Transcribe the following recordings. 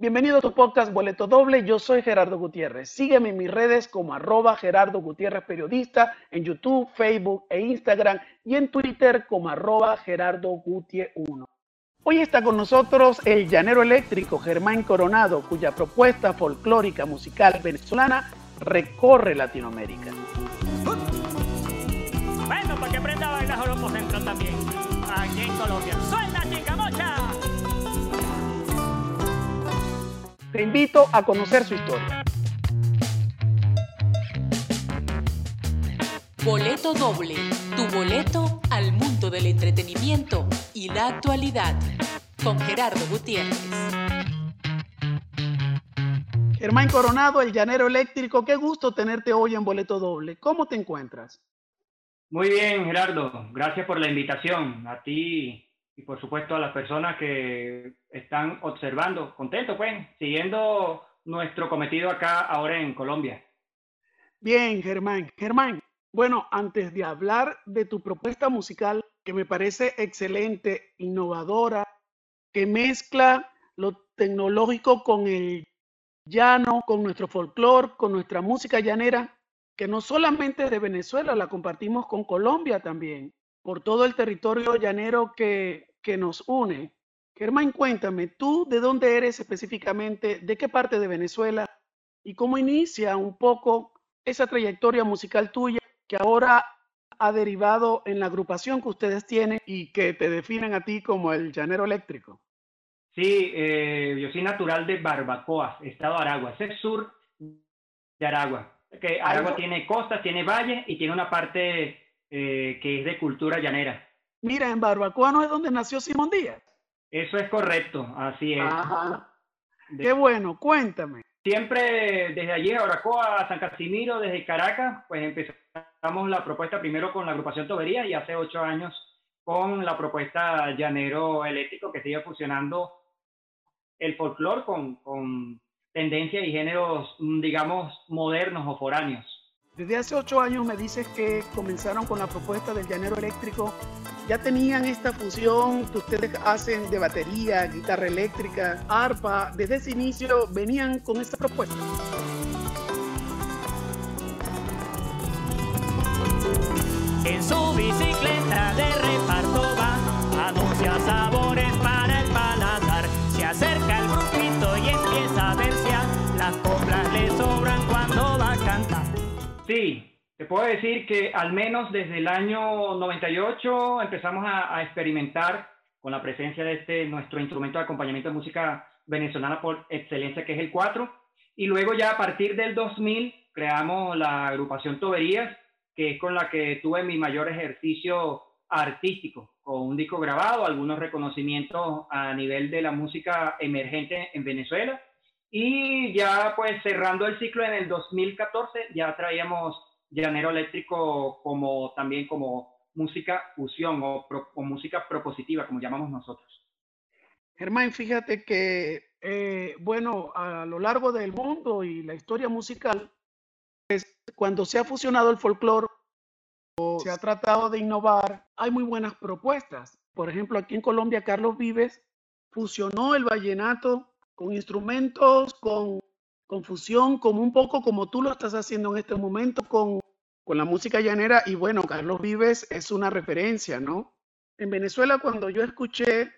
Bienvenido a tu podcast Boleto Doble. Yo soy Gerardo Gutiérrez. Sígueme en mis redes como arroba Gerardo Gutiérrez Periodista en YouTube, Facebook e Instagram y en Twitter como arroba Gerardo Gutie 1. Hoy está con nosotros el llanero eléctrico Germán Coronado, cuya propuesta folclórica musical venezolana recorre Latinoamérica. Bueno, para que aprenda a bailar central también. Aquí en Colombia. Te invito a conocer su historia. Boleto doble, tu boleto al mundo del entretenimiento y la actualidad. Con Gerardo Gutiérrez. Germán Coronado, el llanero eléctrico, qué gusto tenerte hoy en Boleto Doble. ¿Cómo te encuentras? Muy bien, Gerardo. Gracias por la invitación. A ti y por supuesto a las personas que están observando. Contento, pues, siguiendo nuestro cometido acá ahora en Colombia. Bien, Germán. Germán, bueno, antes de hablar de tu propuesta musical, que me parece excelente, innovadora, que mezcla lo tecnológico con el llano, con nuestro folclore, con nuestra música llanera, que no solamente es de Venezuela, la compartimos con Colombia también, por todo el territorio llanero que que nos une. Germán, cuéntame, ¿tú de dónde eres específicamente? ¿De qué parte de Venezuela? ¿Y cómo inicia un poco esa trayectoria musical tuya que ahora ha derivado en la agrupación que ustedes tienen y que te definen a ti como el llanero eléctrico? Sí, eh, yo soy natural de Barbacoa, estado de Aragua, es sur de Aragua. Que Aragua tiene costas, tiene valles y tiene una parte eh, que es de cultura llanera. Mira, en Barbacoa no es donde nació Simón Díaz. Eso es correcto, así es. Ajá. Qué bueno, cuéntame. Siempre desde allí, Barbacoa, San Casimiro, desde Caracas, pues empezamos la propuesta primero con la agrupación Tobería y hace ocho años con la propuesta Llanero Eléctrico que sigue fusionando el folclore con, con tendencias y géneros, digamos, modernos o foráneos. Desde hace ocho años me dices que comenzaron con la propuesta del llanero eléctrico. ¿Ya tenían esta fusión que ustedes hacen de batería, guitarra eléctrica, arpa? Desde ese inicio venían con esta propuesta. En su bicicleta de reparto va, anuncia sabores Sí, te puedo decir que al menos desde el año 98 empezamos a, experimentar con la presencia de este nuestro instrumento de acompañamiento de música venezolana por excelencia, que es el 4. Y luego ya a partir del 2000 creamos la agrupación Toberías, que es con la que tuve mi mayor ejercicio artístico, con un disco grabado, algunos reconocimientos a nivel de la música emergente en Venezuela. Y ya pues cerrando el ciclo en el 2014, ya traíamos llanero eléctrico como también como música fusión o, pro, o, música propositiva, como llamamos nosotros. Germán, fíjate que, eh, bueno, a lo largo del mundo y la historia musical, pues, cuando se ha fusionado el folclore o se ha tratado de innovar, hay muy buenas propuestas. Por ejemplo, aquí en Colombia, Carlos Vives fusionó el vallenato con instrumentos, con confusión, como un poco como tú lo estás haciendo en este momento con, con la música llanera. Y bueno, Carlos Vives es una referencia, ¿no? En Venezuela, cuando yo escuché,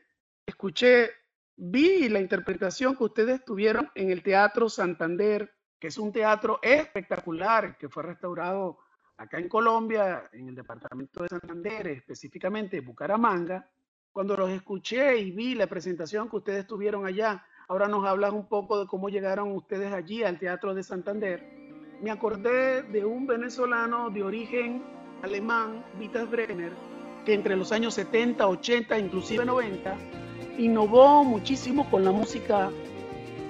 escuché, vi la interpretación que ustedes tuvieron en el Teatro Santander, que es un teatro espectacular, que fue restaurado acá en Colombia, en el departamento de Santander, específicamente Bucaramanga. Cuando los escuché y vi la presentación que ustedes tuvieron allá, Ahora nos hablas un poco de cómo llegaron ustedes allí al Teatro de Santander. Me acordé de un venezolano de origen alemán, Vitas Brenner, que entre los años 70, 80, inclusive 90, innovó muchísimo con la música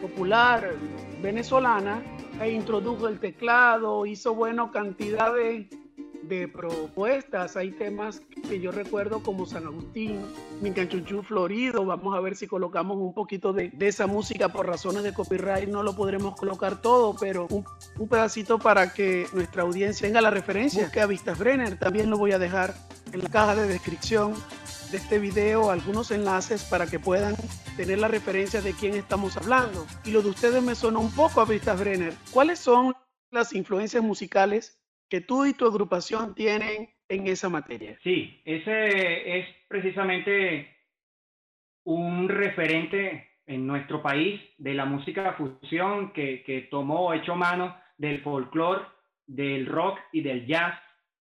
popular venezolana e introdujo el teclado, hizo, bueno, cantidad de, de propuestas. Hay temas que yo recuerdo como San Agustín, Mincanchuchú Florido. Vamos a ver si colocamos un poquito de, de, esa música por razones de copyright. No lo podremos colocar todo, pero un, un pedacito para que nuestra audiencia tenga la referencia. Que a Vistas Brenner también lo voy a dejar en la caja de descripción. de este video algunos enlaces para que puedan tener la referencia de quién estamos hablando. Y lo de ustedes me sonó un poco a Vista Brenner. ¿Cuáles son las influencias musicales que tú y tu agrupación tienen en esa materia? Sí, ese es precisamente un referente en nuestro país de la música fusión que, que tomó, hecho mano del folclore, del rock y del jazz,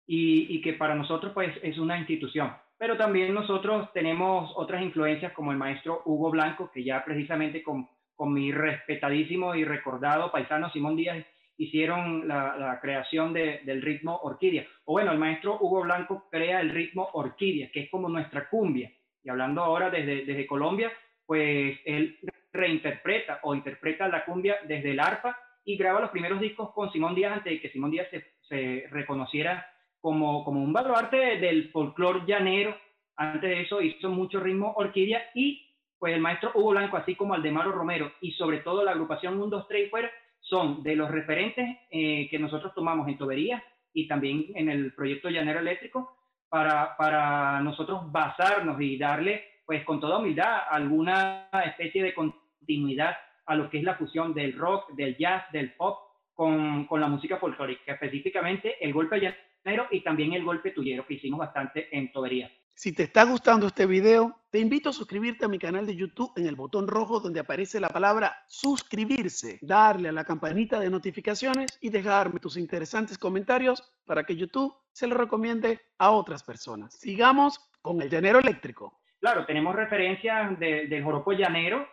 y, que para nosotros pues es una institución. Pero también nosotros tenemos otras influencias como el maestro Hugo Blanco, que ya precisamente con, con mi respetadísimo y recordado paisano Simón Díaz hicieron la, creación de, del ritmo orquídea. O bueno, el maestro Hugo Blanco crea el ritmo orquídea, que es como nuestra cumbia. Y hablando ahora desde, desde Colombia, pues él reinterpreta o interpreta la cumbia desde el arpa y graba los primeros discos con Simón Díaz antes de que Simón Díaz se, se reconociera como, como un baluarte del folclore llanero. Antes de eso hizo mucho ritmo orquídea y pues el maestro Hugo Blanco, así como Aldemaro Romero y sobre todo la agrupación 1, 2, 3 y fuera, son de los referentes eh, que nosotros tomamos en Tobería y también en el proyecto Llanero Eléctrico para, para nosotros basarnos y darle, pues con toda humildad, alguna especie de continuidad a lo que es la fusión del rock, del jazz, del pop con, con la música folclórica, específicamente el golpe llanero y también el golpe tuyero que hicimos bastante en Tobería. Si te está gustando este video, te invito a suscribirte a mi canal de YouTube en el botón rojo donde aparece la palabra suscribirse, darle a la campanita de notificaciones y dejarme tus interesantes comentarios para que YouTube se lo recomiende a otras personas. Sigamos con el llanero eléctrico. Claro, tenemos referencias de, del joropo llanero,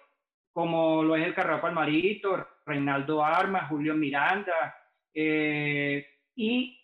como lo es el Carrao Palmarito, Reinaldo Armas, Julio Miranda, eh, y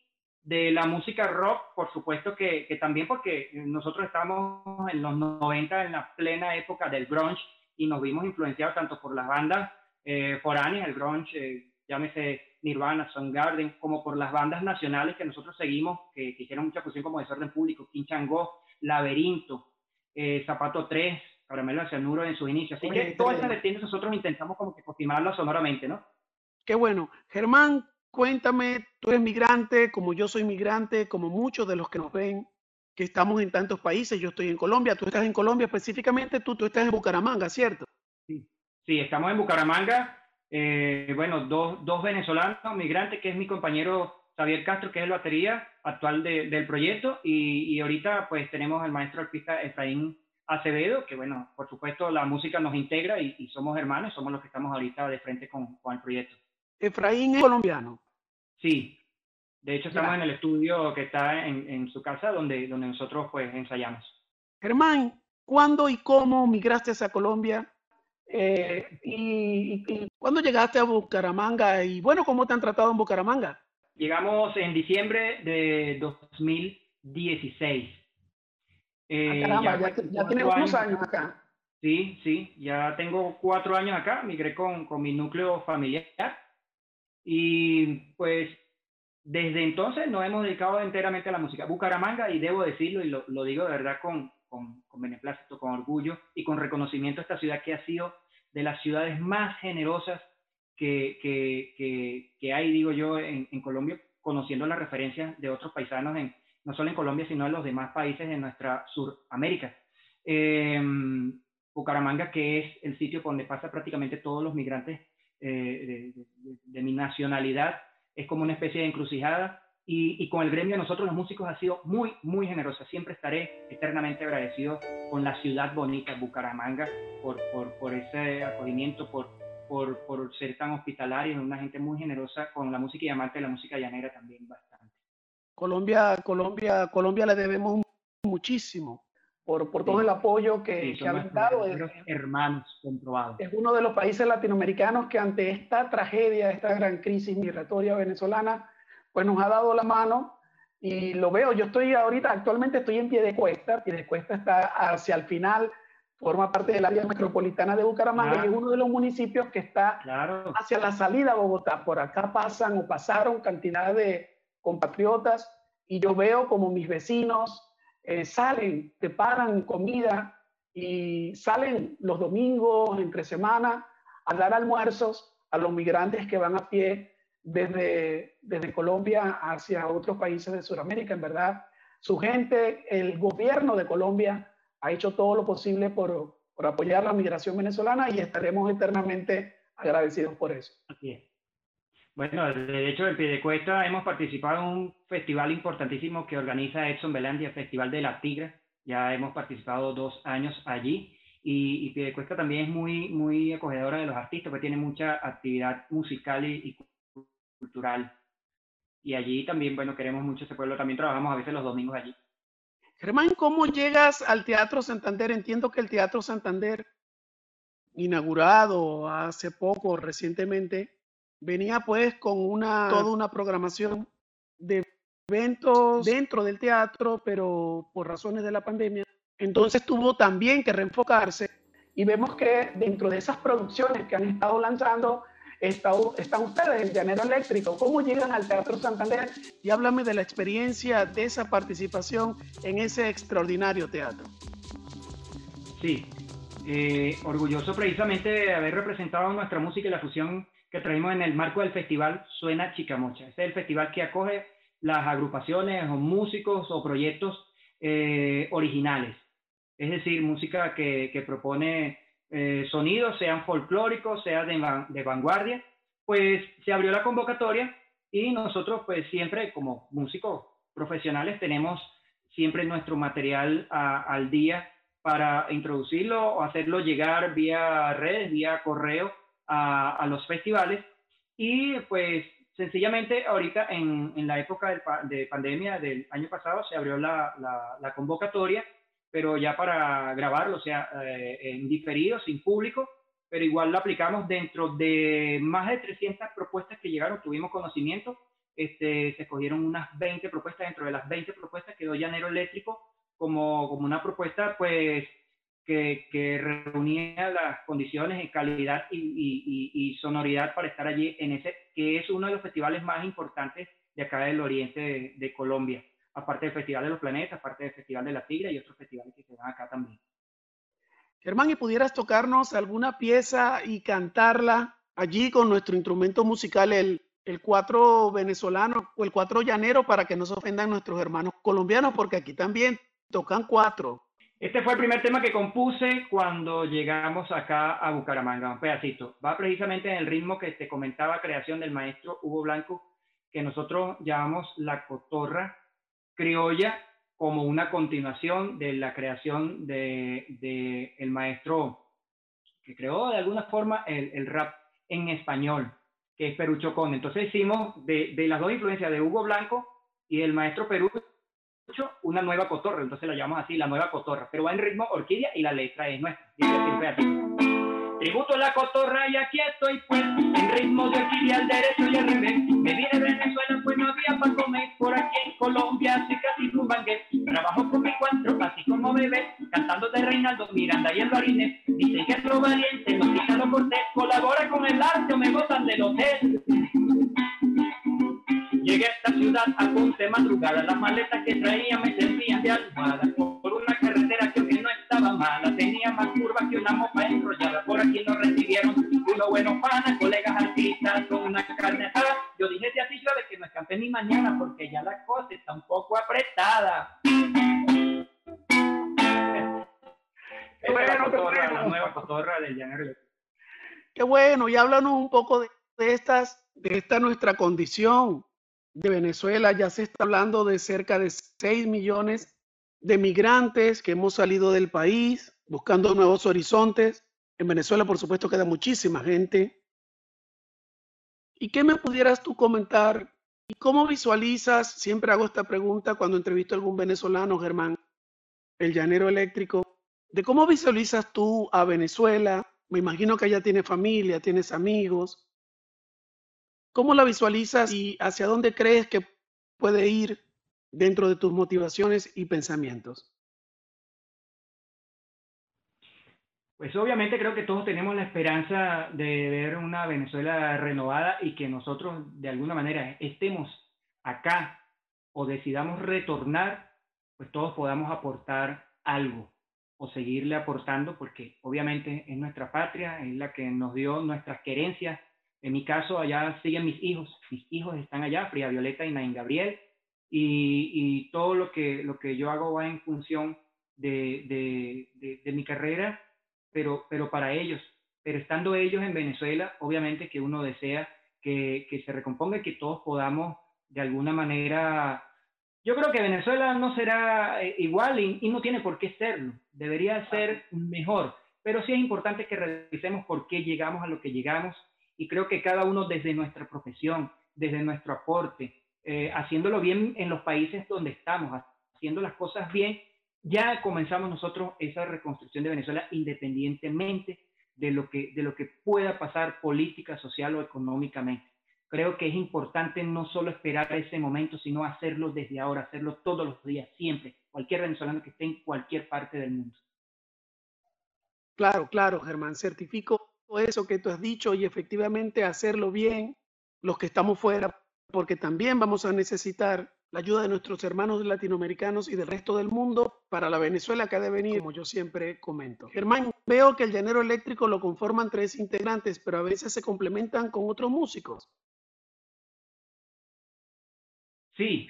de la música rock, por supuesto que, que, también porque nosotros estamos en los 90 en la plena época del grunge y nos vimos influenciados tanto por las bandas eh, foráneas, el grunge, eh, llámese Nirvana, Soundgarden, como por las bandas nacionales que nosotros seguimos, que, que hicieron mucha fusión como Desorden Público, Quinchango, Laberinto, eh, Zapato 3, Caramelo de Cianuro en sus inicios. Así Oye, que todas esas vertientes nosotros intentamos como que confirmarlas sonoramente, ¿no? Qué bueno. Germán, cuéntame, tú eres migrante, como yo soy migrante, como muchos de los que nos ven, que estamos en tantos países, yo estoy en Colombia, tú estás en Colombia específicamente, tú, tú estás en Bucaramanga, ¿cierto? Sí, sí estamos en Bucaramanga, eh, bueno, dos, dos venezolanos migrantes, que es mi compañero Javier Castro, que es el batería actual de, del proyecto, y, y, ahorita pues tenemos al maestro artista Efraín Acevedo, que bueno, por supuesto la música nos integra y, y somos hermanos, somos los que estamos ahorita de frente con, con el proyecto. Efraín es colombiano. Sí, de hecho estamos ya. en el estudio que está en, en, su casa donde, donde nosotros pues ensayamos. Germán, ¿cuándo y cómo migraste a Colombia? Eh, y, y, ¿Cuándo llegaste a Bucaramanga? Y bueno, ¿cómo te han tratado en Bucaramanga? Llegamos en diciembre de 2016. Eh, ah, caramba, ya, ya, ya tienes unos años acá. Sí, sí, ya tengo cuatro años acá, migré con, con mi núcleo familiar y pues desde entonces nos hemos dedicado enteramente a la música. Bucaramanga, y debo decirlo, y lo, lo digo de verdad con, con, con, beneplácito, con orgullo y con reconocimiento a esta ciudad que ha sido de las ciudades más generosas que, que, que, que hay, digo yo, en, en, Colombia, conociendo las referencias de otros paisanos, en, no solo en Colombia, sino en los demás países de nuestra Suramérica. Eh, Bucaramanga, que es el sitio donde pasa prácticamente todos los migrantes eh, de, mi nacionalidad, es como una especie de encrucijada y, y, con el gremio de nosotros los músicos ha sido muy, muy generosa. Siempre estaré eternamente agradecido con la ciudad bonita, Bucaramanga, por, por, por ese acogimiento, por, por, por ser tan hospitalario, una gente muy generosa con la música y amante de la música llanera también bastante. Colombia, Colombia, Colombia le debemos muchísimo por, por todo el apoyo que, sí, que ha brindado. Es, hermanos comprobados. Es uno de los países latinoamericanos que ante esta tragedia, esta gran crisis migratoria venezolana, pues nos ha dado la mano y lo veo. Yo estoy ahorita, actualmente estoy en Piedecuesta. Piedecuesta está hacia el final, forma parte del área metropolitana de Bucaramanga claro. y es uno de los municipios que está claro. hacia la salida a Bogotá. Por acá pasan o pasaron cantidad de compatriotas y yo veo como mis vecinos eh, salen, preparan comida y salen los domingos, entre semana, a dar almuerzos a los migrantes que van a pie desde, desde Colombia hacia otros países de Sudamérica. En verdad, su gente, el gobierno de Colombia ha hecho todo lo posible por, por apoyar la migración venezolana y estaremos eternamente agradecidos por eso. Así es. Bueno, de hecho, en Piedecuesta hemos participado en un festival importantísimo que organiza Edson Belandia, Festival de la Tigra. Ya hemos participado dos años allí y, y Piedecuesta también es muy, muy acogedora de los artistas, porque tiene mucha actividad musical y, cultural. Y allí también, bueno, queremos mucho ese pueblo. También trabajamos a veces los domingos allí. Germán, ¿cómo llegas al Teatro Santander? Entiendo que el Teatro Santander, inaugurado hace poco, recientemente, venía pues con una, toda una programación de eventos dentro del teatro, pero por razones de la pandemia. Entonces tuvo también que reenfocarse y vemos que dentro de esas producciones que han estado lanzando está, están ustedes, el Llanero Eléctrico. ¿Cómo llegan al Teatro Santander? Y háblame de la experiencia de esa participación en ese extraordinario teatro. Sí, eh, orgulloso precisamente de haber representado nuestra música y la fusión que traemos en el marco del festival Suena Chicamocha. Este es el festival que acoge las agrupaciones o músicos o proyectos eh, originales. Es decir, música que, propone eh, sonidos, sean folclóricos, sean de, vanguardia. Pues se abrió la convocatoria y nosotros pues siempre como músicos profesionales tenemos siempre nuestro material al día para introducirlo o hacerlo llegar vía redes, vía correo a, los festivales. Y pues sencillamente ahorita en, en la época de pandemia del año pasado se abrió la, la, convocatoria, pero ya para grabarlo, o sea, eh, en diferido, sin público, pero igual lo aplicamos dentro de más de 300 propuestas que llegaron, tuvimos conocimiento, este, se escogieron unas 20 propuestas, dentro de las 20 propuestas quedó Llanero Eléctrico como, como una propuesta pues que, reunía las condiciones de calidad y, sonoridad para estar allí en ese, que es uno de los festivales más importantes de acá del oriente de, Colombia, aparte del Festival de los Planetas, aparte del Festival de la Tigre y otros festivales que se dan acá también. Germán, ¿y pudieras tocarnos alguna pieza y cantarla allí con nuestro instrumento musical, el, el cuatro venezolano o el cuatro llanero, para que no se ofendan nuestros hermanos colombianos, porque aquí también tocan cuatro. Este fue el primer tema que compuse cuando llegamos acá a Bucaramanga, un pedacito. Va precisamente en el ritmo que te comentaba, creación del maestro Hugo Blanco, que nosotros llamamos la cotorra criolla como una continuación de la creación de, de el maestro que creó de alguna forma el, el, rap en español, que es Perucho Conde. Entonces hicimos de, de las dos influencias de Hugo Blanco y el maestro Perú una nueva cotorra, entonces la llamamos así, la nueva cotorra, pero va en ritmo orquídea y la letra es nuestra. Tributo a la cotorra y aquí estoy pues, en ritmo de orquídea al derecho y al revés. Me vine de Venezuela pues no había para comer, por aquí en Colombia así casi banquete. Trabajo con mi cuatro, así como bebé, cantando de Reinaldo Miranda y el Barines. Dice que es lo valiente, no quita lo cortés, colabora con el arte o me gozan del hotel. Llegué a esta ciudad a ponte madrugada, las maletas que traía me servían de almohada. Por una carretera que no estaba mala, tenía más curvas que una mopa enrollada. Por aquí nos recibieron unos buenos panas, colegas artistas con una carne asada. Yo dije, si así llueve, que no escape ni mañana, porque ya la cosa está un poco apretada. Qué bueno, la nueva cotorra llanero. Qué bueno, y háblanos un poco de, de, estas, de esta nuestra condición de Venezuela ya se está hablando de cerca de 6 millones de migrantes que hemos salido del país buscando nuevos horizontes. En Venezuela, por supuesto, queda muchísima gente. ¿Y qué me pudieras tú comentar? ¿Y cómo visualizas? Siempre hago esta pregunta cuando entrevisto a algún venezolano, Germán, el llanero eléctrico, de cómo visualizas tú a Venezuela. Me imagino que allá tienes familia, tienes amigos. ¿Cómo la visualizas y hacia dónde crees que puede ir dentro de tus motivaciones y pensamientos? Pues obviamente creo que todos tenemos la esperanza de ver una Venezuela renovada y que nosotros de alguna manera estemos acá o decidamos retornar, pues todos podamos aportar algo o seguirle aportando porque obviamente es nuestra patria, es la que nos dio nuestras querencias, en mi caso, allá siguen mis hijos. Mis hijos están allá, Fría Violeta y Nain Gabriel. Y, y, todo lo que, lo que yo hago va en función de, de, mi carrera, pero, pero para ellos. Pero estando ellos en Venezuela, obviamente que uno desea que, que se recomponga y que todos podamos de alguna manera yo creo que Venezuela no será eh, igual y, y, no tiene por qué serlo. Debería ser mejor. Pero sí es importante que revisemos por qué llegamos a lo que llegamos y creo que cada uno desde nuestra profesión, desde nuestro aporte, eh, haciéndolo bien en los países donde estamos, haciendo las cosas bien, ya comenzamos nosotros esa reconstrucción de Venezuela independientemente de lo que, de lo que pueda pasar política, social o económicamente. Creo que es importante no solo esperar ese momento, sino hacerlo desde ahora, hacerlo todos los días, siempre, cualquier venezolano que esté en cualquier parte del mundo. Claro, claro, Germán, certifico eso que tú has dicho y efectivamente hacerlo bien los que estamos fuera, porque también vamos a necesitar la ayuda de nuestros hermanos latinoamericanos y del resto del mundo para la Venezuela que ha de venir, como yo siempre comento. Germán, veo que el llanero eléctrico lo conforman tres integrantes, pero a veces se complementan con otros músicos. Sí,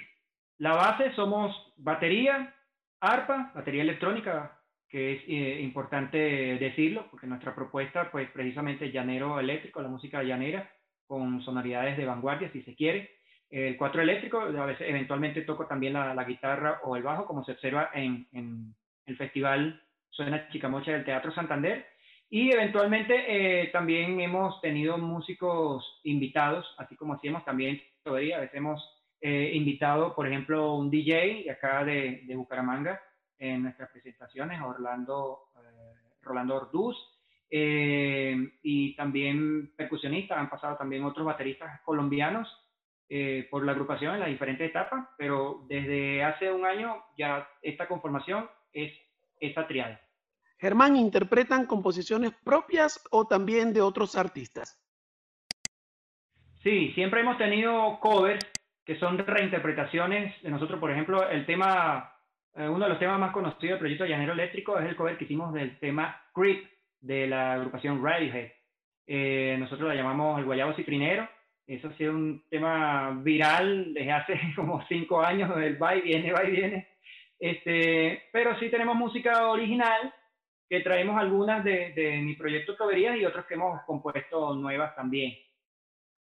la base somos batería, arpa, batería electrónica, que es eh, importante decirlo, porque nuestra propuesta, pues precisamente llanero eléctrico, la música llanera, con sonoridades de vanguardia, si se quiere. El cuatro eléctrico, a veces eventualmente toco también la, guitarra o el bajo, como se observa en, el festival Suena Chicamocha del Teatro Santander. Y eventualmente eh, también hemos tenido músicos invitados, así como hacíamos también todavía, a veces hemos eh, invitado, por ejemplo, un DJ acá de, de Bucaramanga en nuestras presentaciones, Orlando, eh, Rolando Orduz, eh, y también percusionistas, han pasado también otros bateristas colombianos eh, por la agrupación en las diferentes etapas, pero desde hace un año ya esta conformación es esta triada. Germán, ¿interpretan composiciones propias o también de otros artistas? Sí, siempre hemos tenido covers que son reinterpretaciones de nosotros, por ejemplo, el tema, uno de los temas más conocidos del proyecto Llanero Eléctrico es el cover que hicimos del tema Creep de la agrupación Radiohead. Eh, nosotros la llamamos el guayabo citrinero. Eso ha sido un tema viral desde hace como cinco años, el va y viene, va y viene. Este, pero sí tenemos música original, que traemos algunas de, de mi proyecto Toberías y otras que hemos compuesto nuevas también.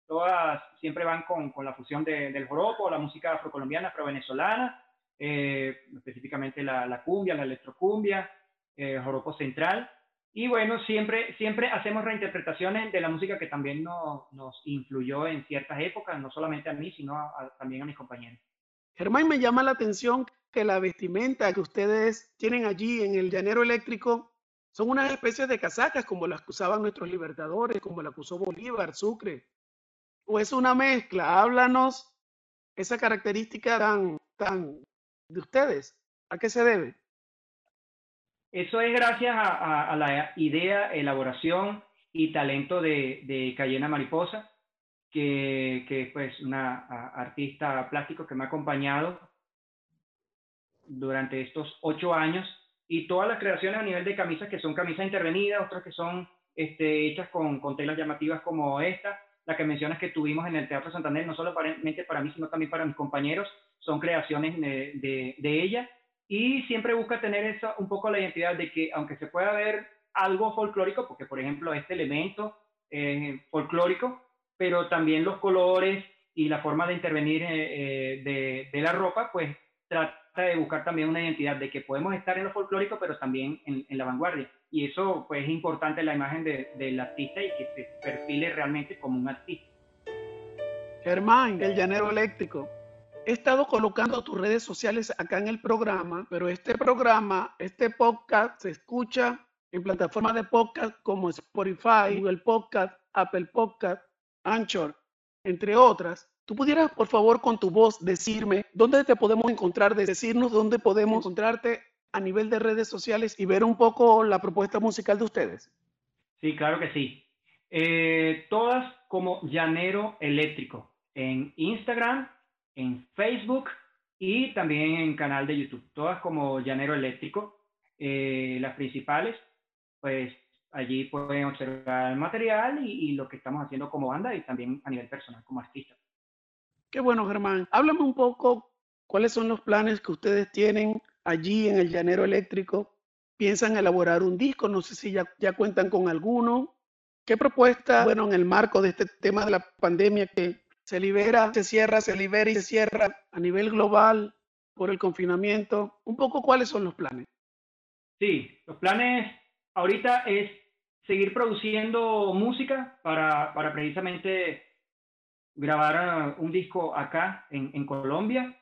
Todas siempre van con, con la fusión del joropo, la música afrocolombiana, afro-venezolana, eh, específicamente la, la, cumbia, la electrocumbia, el eh, joropo central. Y bueno, siempre, siempre hacemos reinterpretaciones de la música que también nos influyó en ciertas épocas, no solamente a mí, sino también a mis compañeros. Germán, me llama la atención que la vestimenta que ustedes tienen allí en el llanero eléctrico son unas especies de casacas como las que usaban nuestros libertadores, como la que usó Bolívar, Sucre. ¿O es una mezcla? Háblanos esa característica tan, tan de ustedes. ¿A qué se debe? Eso es gracias a, la idea, elaboración y talento de, de Cayena Mariposa, que, que es pues una artista plástico que me ha acompañado durante estos ocho años y todas las creaciones a nivel de camisas que son camisas intervenidas, otras que son este, hechas con, con, telas llamativas como esta, la que mencionas que tuvimos en el Teatro Santander, no solamente para mí, sino también para mis compañeros, son creaciones de, de, de ella y siempre busca tener eso, un poco la identidad de que aunque se pueda ver algo folclórico, porque por ejemplo este elemento eh, folclórico, pero también los colores y la forma de intervenir eh, eh, de, la ropa, pues trata de buscar también una identidad de que podemos estar en lo folclórico, pero también en, la vanguardia. Y eso pues es importante la imagen del artista y que se perfile realmente como un artista. Germán, el llanero eléctrico. He estado colocando tus redes sociales acá en el programa, pero este programa, este podcast se escucha en plataformas de podcast como Spotify, Google Podcast, Apple Podcast, Anchor, entre otras. ¿Tú pudieras, por favor, con tu voz decirme dónde te podemos encontrar, decirnos dónde podemos encontrarte a nivel de redes sociales y ver un poco la propuesta musical de ustedes? Sí, claro que sí. Eh, todas como Llanero Eléctrico en Instagram, en Facebook y también en canal de YouTube, todas como Llanero Eléctrico, eh, las principales, pues allí pueden observar el material y, y, lo que estamos haciendo como banda y también a nivel personal como artista. Qué bueno, Germán. Háblame un poco cuáles son los planes que ustedes tienen allí en el Llanero Eléctrico piensan elaborar un disco. No sé si ya, ya cuentan con alguno. ¿Qué propuesta, bueno, en el marco de este tema de la pandemia que se libera, se cierra, se libera y se cierra a nivel global por el confinamiento? Un poco cuáles son los planes. Sí, los planes ahorita es seguir produciendo música para, para precisamente grabar un disco acá en, en Colombia.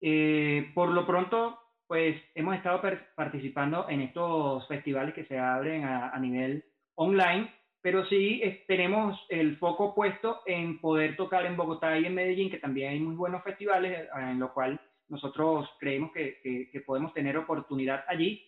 Eh, por lo pronto, pues hemos estado participando en estos festivales que se abren a nivel online, pero sí tenemos el foco puesto en poder tocar en Bogotá y en Medellín, que también hay muy buenos festivales, eh, en lo cual nosotros creemos que, que, que podemos tener oportunidad allí.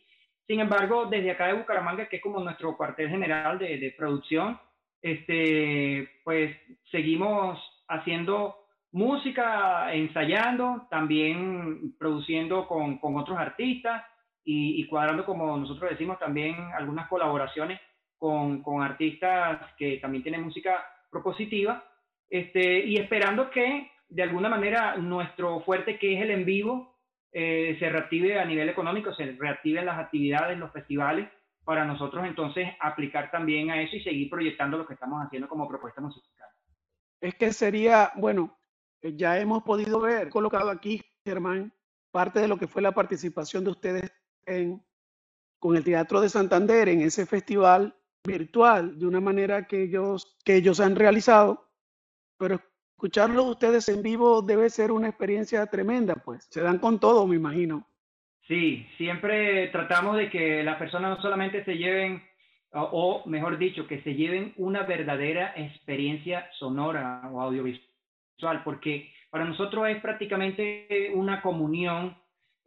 Sin embargo, desde acá de Bucaramanga, que es como nuestro cuartel general de, de producción, este, pues seguimos haciendo música, ensayando, también produciendo con, con otros artistas y, y, cuadrando, como nosotros decimos, también algunas colaboraciones con, con, artistas que también tienen música propositiva, este, y esperando que de alguna manera nuestro fuerte, que es el en vivo, eh, se reactive a nivel económico, se reactiven las actividades, los festivales, para nosotros entonces aplicar también a eso y seguir proyectando lo que estamos haciendo como propuesta musical. Es que sería, bueno, ya hemos podido ver, colocado aquí, Germán, parte de lo que fue la participación de ustedes en, con el Teatro de Santander en ese festival virtual, de una manera que ellos, que ellos han realizado, pero escucharlos ustedes en vivo debe ser una experiencia tremenda, pues. Se dan con todo, me imagino. Sí, siempre tratamos de que las personas no solamente se lleven, o, o mejor dicho, que se lleven una verdadera experiencia sonora o audiovisual, porque para nosotros es prácticamente una comunión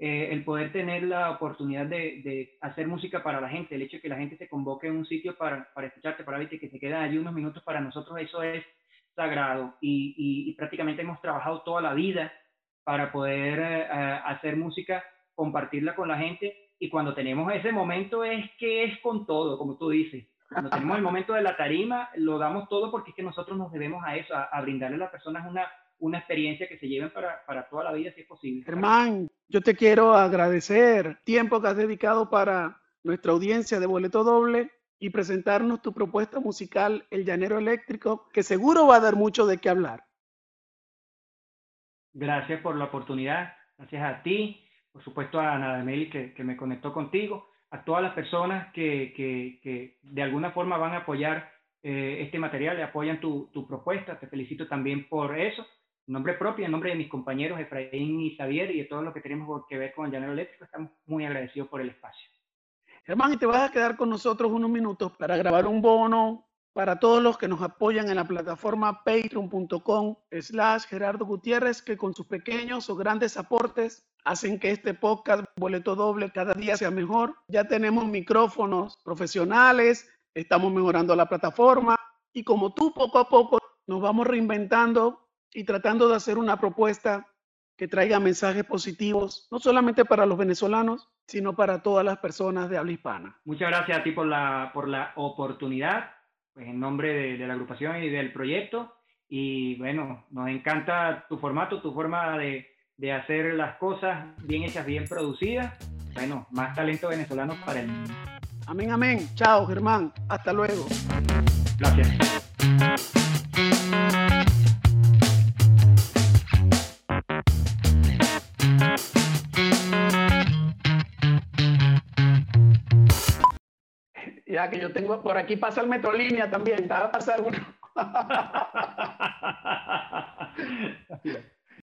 eh, el poder tener la oportunidad de, de, hacer música para la gente, el hecho de que la gente se convoque en un sitio para, para escucharte, para verte, que se quedan allí unos minutos, para nosotros eso es sagrado y, y, y prácticamente hemos trabajado toda la vida para poder eh, hacer música, compartirla con la gente y cuando tenemos ese momento es que es con todo, como tú dices. Cuando tenemos el momento de la tarima, lo damos todo porque es que nosotros nos debemos a eso, a, a brindarle a las personas una, una experiencia que se lleven para, para toda la vida, si es posible. Germán, yo te quiero agradecer tiempo que has dedicado para nuestra audiencia de Boleto Doble y presentarnos tu propuesta musical El Llanero Eléctrico, que seguro va a dar mucho de qué hablar. Gracias por la oportunidad, gracias a ti, por supuesto a Ana Demeli que, que me conectó contigo, a todas las personas que, que, que de alguna forma van a apoyar eh, este material, le apoyan tu, tu, propuesta, te felicito también por eso. Nombre propio, en nombre de mis compañeros Efraín y Xavier y de todo lo que tenemos que ver con el llanero eléctrico, estamos muy agradecidos por el espacio. Germán, y te vas a quedar con nosotros unos minutos para grabar un bono para todos los que nos apoyan en la plataforma patreon.com slash Gerardo Gutiérrez, que con sus pequeños o grandes aportes hacen que este podcast Boleto Doble cada día sea mejor. Ya tenemos micrófonos profesionales, estamos mejorando la plataforma y como tú poco a poco nos vamos reinventando y tratando de hacer una propuesta que traiga mensajes positivos, no solamente para los venezolanos, sino para todas las personas de habla hispana. Muchas gracias a ti por la, por la oportunidad, pues en nombre de, de la agrupación y del proyecto. Y bueno, nos encanta tu formato, tu forma de, de hacer las cosas bien hechas, bien producidas. Bueno, más talento venezolano para el mundo. Amén, amén. Chao, Germán. Hasta luego. Gracias. Que yo tengo, por aquí pasa el Metrolínea también, va a pasar uno.